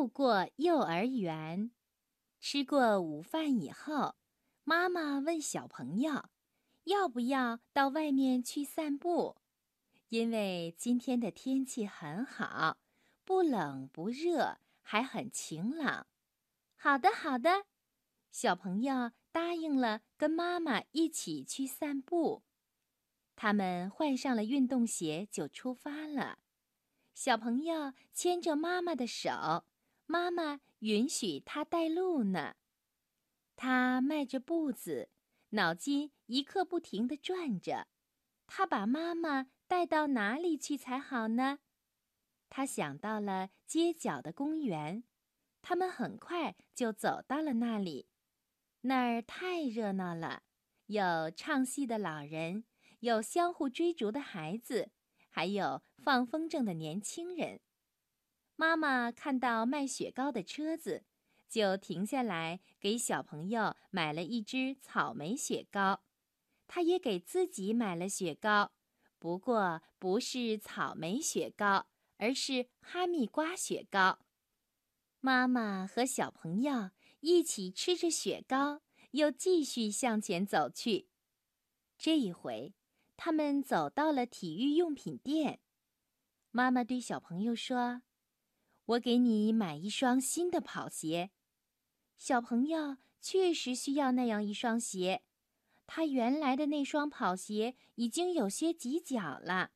路过幼儿园，吃过午饭以后，妈妈问小朋友：“要不要到外面去散步？因为今天的天气很好，不冷不热，还很晴朗。”“好的，好的。”小朋友答应了，跟妈妈一起去散步。他们换上了运动鞋，就出发了。小朋友牵着妈妈的手，妈妈允许他带路呢。他迈着步子，脑筋一刻不停地转着。他把妈妈带到哪里去才好呢？他想到了街角的公园。他们很快就走到了那里。那儿太热闹了，有唱戏的老人，有相互追逐的孩子。还有放风筝的年轻人，妈妈看到卖雪糕的车子，就停下来给小朋友买了一只草莓雪糕。她也给自己买了雪糕，不过不是草莓雪糕，而是哈密瓜雪糕。妈妈和小朋友一起吃着雪糕，又继续向前走去。这一回。他们走到了体育用品店，妈妈对小朋友说：“我给你买一双新的跑鞋。”小朋友确实需要那样一双鞋，他原来的那双跑鞋已经有些挤脚了。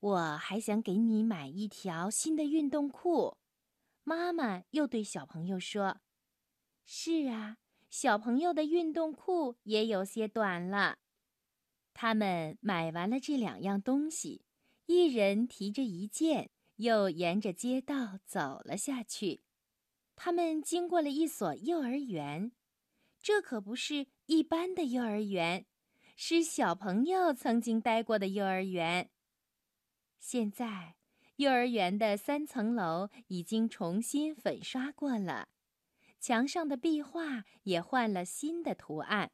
我还想给你买一条新的运动裤。妈妈又对小朋友说：“是啊，小朋友的运动裤也有些短了。”他们买完了这两样东西，一人提着一件，又沿着街道走了下去。他们经过了一所幼儿园，这可不是一般的幼儿园，是小朋友曾经待过的幼儿园。现在，幼儿园的三层楼已经重新粉刷过了，墙上的壁画也换了新的图案。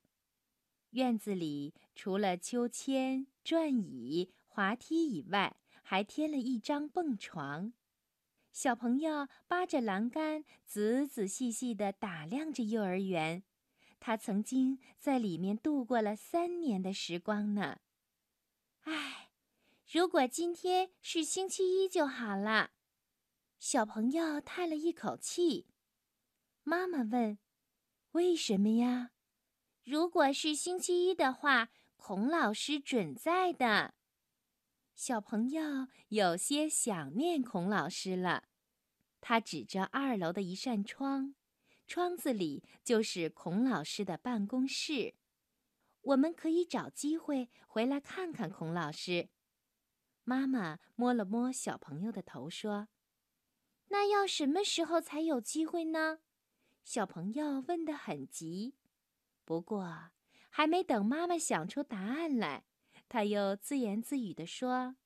院子里除了秋千、转椅、滑梯以外，还添了一张蹦床。小朋友扒着栏杆，仔仔细细地打量着幼儿园。他曾经在里面度过了三年的时光呢。唉，如果今天是星期一就好了。小朋友叹了一口气。妈妈问：“为什么呀？”如果是星期一的话，孔老师准在的。小朋友有些想念孔老师了。他指着二楼的一扇窗，窗子里就是孔老师的办公室。我们可以找机会回来看看孔老师。妈妈摸了摸小朋友的头，说：“那要什么时候才有机会呢？”小朋友问得很急。不过，还没等妈妈想出答案来，他又自言自语地说：“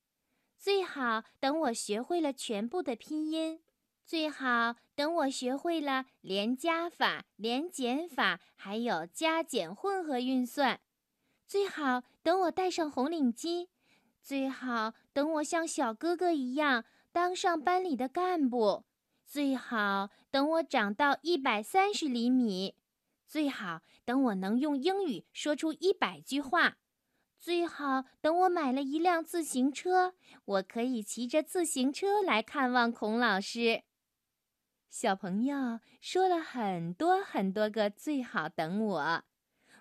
最好等我学会了全部的拼音，最好等我学会了连加法、连减法，还有加减混合运算，最好等我戴上红领巾，最好等我像小哥哥一样当上班里的干部，最好等我长到一百三十厘米。”最好等我能用英语说出一百句话，最好等我买了一辆自行车，我可以骑着自行车来看望孔老师。小朋友说了很多很多个“最好等我”，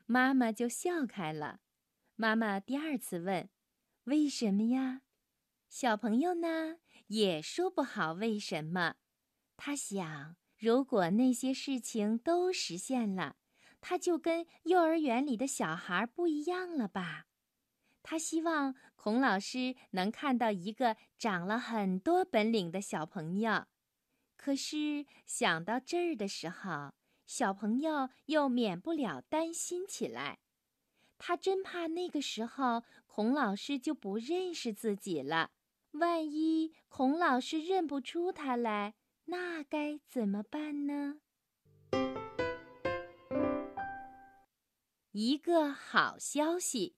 妈妈就笑开了。妈妈第二次问：“为什么呀？”小朋友呢也说不好为什么。他想。如果那些事情都实现了，他就跟幼儿园里的小孩不一样了吧？他希望孔老师能看到一个长了很多本领的小朋友。可是想到这儿的时候，小朋友又免不了担心起来。他真怕那个时候孔老师就不认识自己了。万一孔老师认不出他来？那该怎么办呢？一个好消息，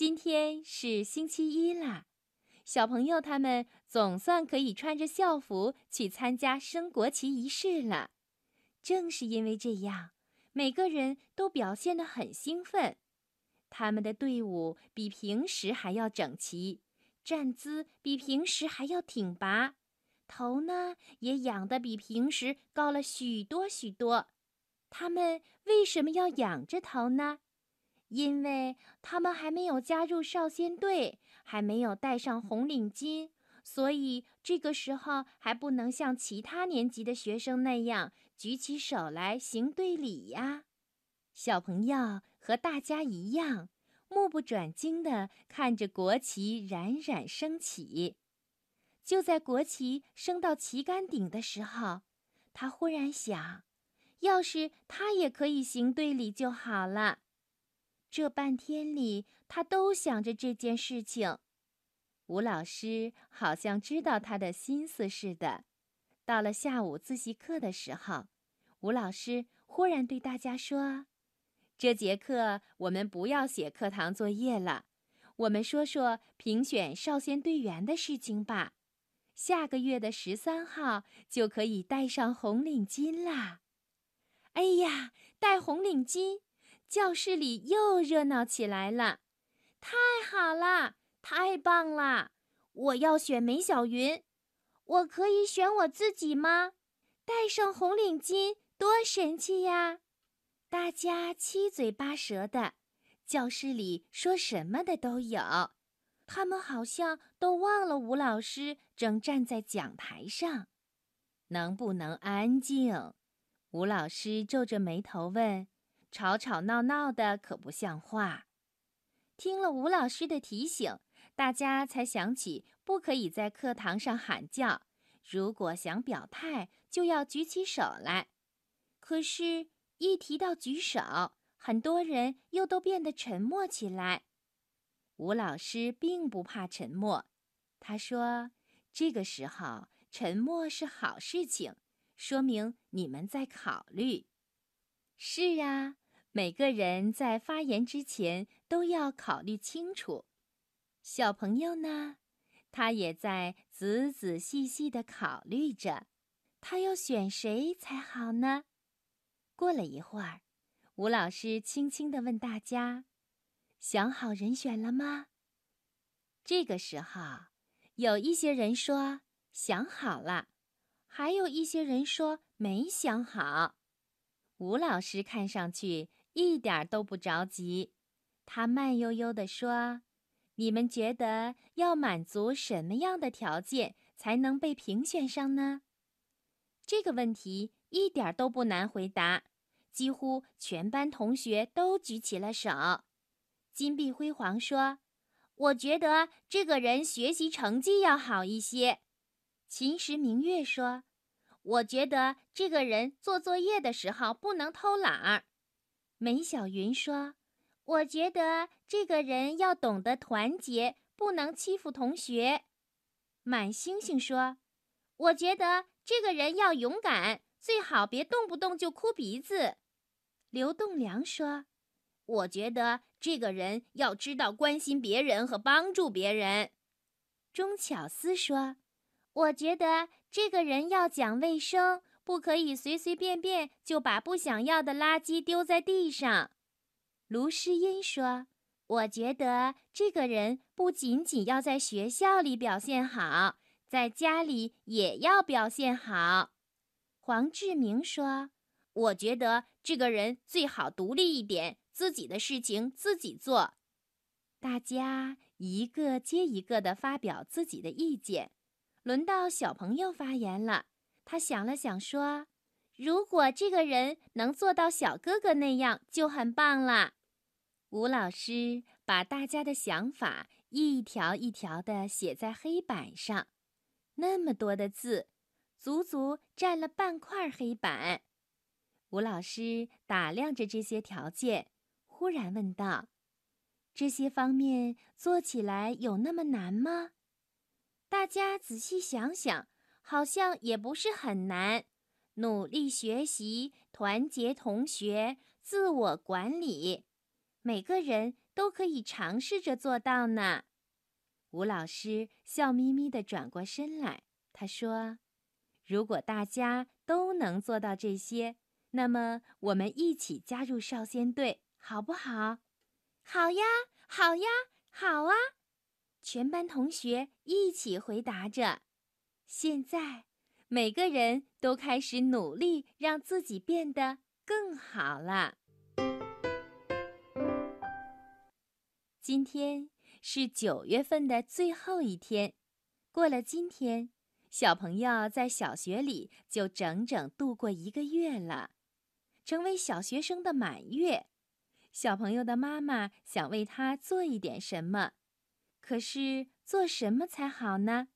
今天是星期一啦！小朋友他们总算可以穿着校服去参加升国旗仪式了。正是因为这样，每个人都表现得很兴奋。他们的队伍比平时还要整齐，站姿比平时还要挺拔，头呢也仰得比平时高了许多许多。他们为什么要仰着头呢？因为他们还没有加入少先队，还没有戴上红领巾，所以这个时候还不能像其他年级的学生那样举起手来行队礼呀。小朋友和大家一样，目不转睛地看着国旗冉冉升起。就在国旗升到旗杆顶的时候，他忽然想：要是他也可以行队礼就好了。这半天里，他都想着这件事情。吴老师好像知道他的心思似的。到了下午自习课的时候，吴老师忽然对大家说：“这节课我们不要写课堂作业了，我们说说评选少先队员的事情吧。下个月的十三号就可以戴上红领巾啦！哎呀，戴红领巾！”教室里又热闹起来了，太好了，太棒了！我要选梅小云，我可以选我自己吗？戴上红领巾多神气呀！大家七嘴八舌的，教室里说什么的都有。他们好像都忘了吴老师正站在讲台上。能不能安静？吴老师皱着眉头问。吵吵闹闹的可不像话。听了吴老师的提醒，大家才想起不可以在课堂上喊叫。如果想表态，就要举起手来。可是，一提到举手，很多人又都变得沉默起来。吴老师并不怕沉默，他说：“这个时候沉默是好事情，说明你们在考虑。”是啊。每个人在发言之前都要考虑清楚。小朋友呢，他也在仔仔细细的考虑着，他要选谁才好呢？过了一会儿，吴老师轻轻地问大家：“想好人选了吗？”这个时候，有一些人说想好了，还有一些人说没想好。吴老师看上去。一点都不着急，他慢悠悠地说：“你们觉得要满足什么样的条件才能被评选上呢？”这个问题一点都不难回答，几乎全班同学都举起了手。金碧辉煌说：“我觉得这个人学习成绩要好一些。”秦时明月说：“我觉得这个人做作业的时候不能偷懒儿。”梅小云说：“我觉得这个人要懂得团结，不能欺负同学。”满星星说：“我觉得这个人要勇敢，最好别动不动就哭鼻子。”刘栋梁说：“我觉得这个人要知道关心别人和帮助别人。”钟巧思说：“我觉得这个人要讲卫生。”不可以随随便便就把不想要的垃圾丢在地上，卢诗音说：“我觉得这个人不仅仅要在学校里表现好，在家里也要表现好。”黄志明说：“我觉得这个人最好独立一点，自己的事情自己做。”大家一个接一个地发表自己的意见，轮到小朋友发言了。他想了想，说：“如果这个人能做到小哥哥那样，就很棒了。”吴老师把大家的想法一条一条的写在黑板上，那么多的字，足足占了半块黑板。吴老师打量着这些条件，忽然问道：“这些方面做起来有那么难吗？”大家仔细想想。好像也不是很难，努力学习，团结同学，自我管理，每个人都可以尝试着做到呢。吴老师笑眯眯地转过身来，他说：“如果大家都能做到这些，那么我们一起加入少先队，好不好？”“好呀，好呀，好啊！”全班同学一起回答着。现在，每个人都开始努力让自己变得更好了。今天。是九月份的最后一天，过了今天，小朋友在小学里就整整度过一个月了，成为小学生的满月。小朋友的妈妈想为他做一点什么，可是做什么才好呢？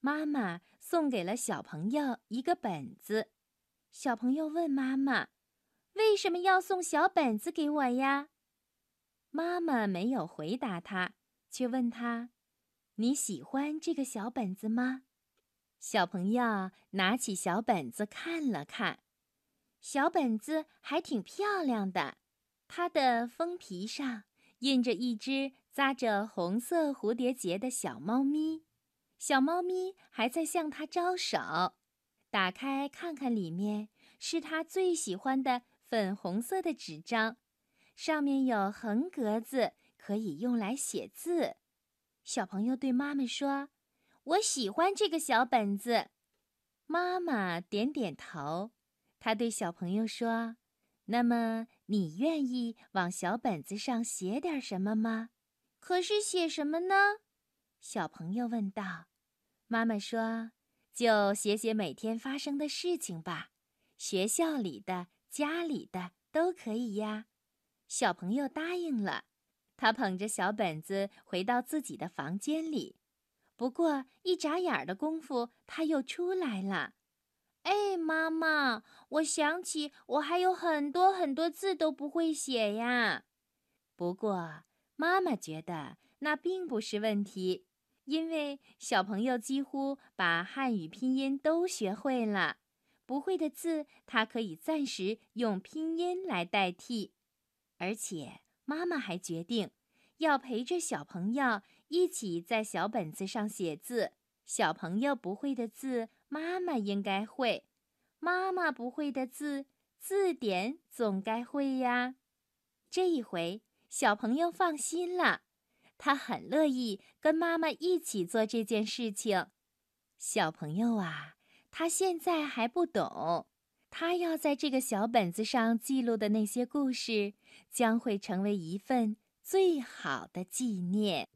妈妈送给了小朋友一个本子，小朋友问妈妈：“为什么要送小本子给我呀？”妈妈没有回答他。却问他：“你喜欢这个小本子吗？”小朋友拿起小本子看了看，小本子还挺漂亮的。它的封皮上印着一只扎着红色蝴蝶结的小猫咪，小猫咪还在向他招手。打开看看，里面是他最喜欢的粉红色的纸张，上面有横格子。可以用来写字。小朋友对妈妈说：“我喜欢这个小本子。”妈妈点点头。她对小朋友说：“那么你愿意往小本子上写点什么吗？”“可是写什么呢？”小朋友问道。妈妈说：“就写写每天发生的事情吧，学校里的、家里的都可以呀。”小朋友答应了。他捧着小本子回到自己的房间里，不过一眨眼的功夫，他又出来了。哎，妈妈，我想起我还有很多很多字都不会写呀。不过妈妈觉得那并不是问题，因为小朋友几乎把汉语拼音都学会了，不会的字他可以暂时用拼音来代替，而且。妈妈还决定，要陪着小朋友一起在小本子上写字。小朋友不会的字，妈妈应该会；妈妈不会的字，字典总该会呀。这一回，小朋友放心了，他很乐意跟妈妈一起做这件事情。小朋友啊，他现在还不懂。他要在这个小本子上记录的那些故事，将会成为一份最好的纪念。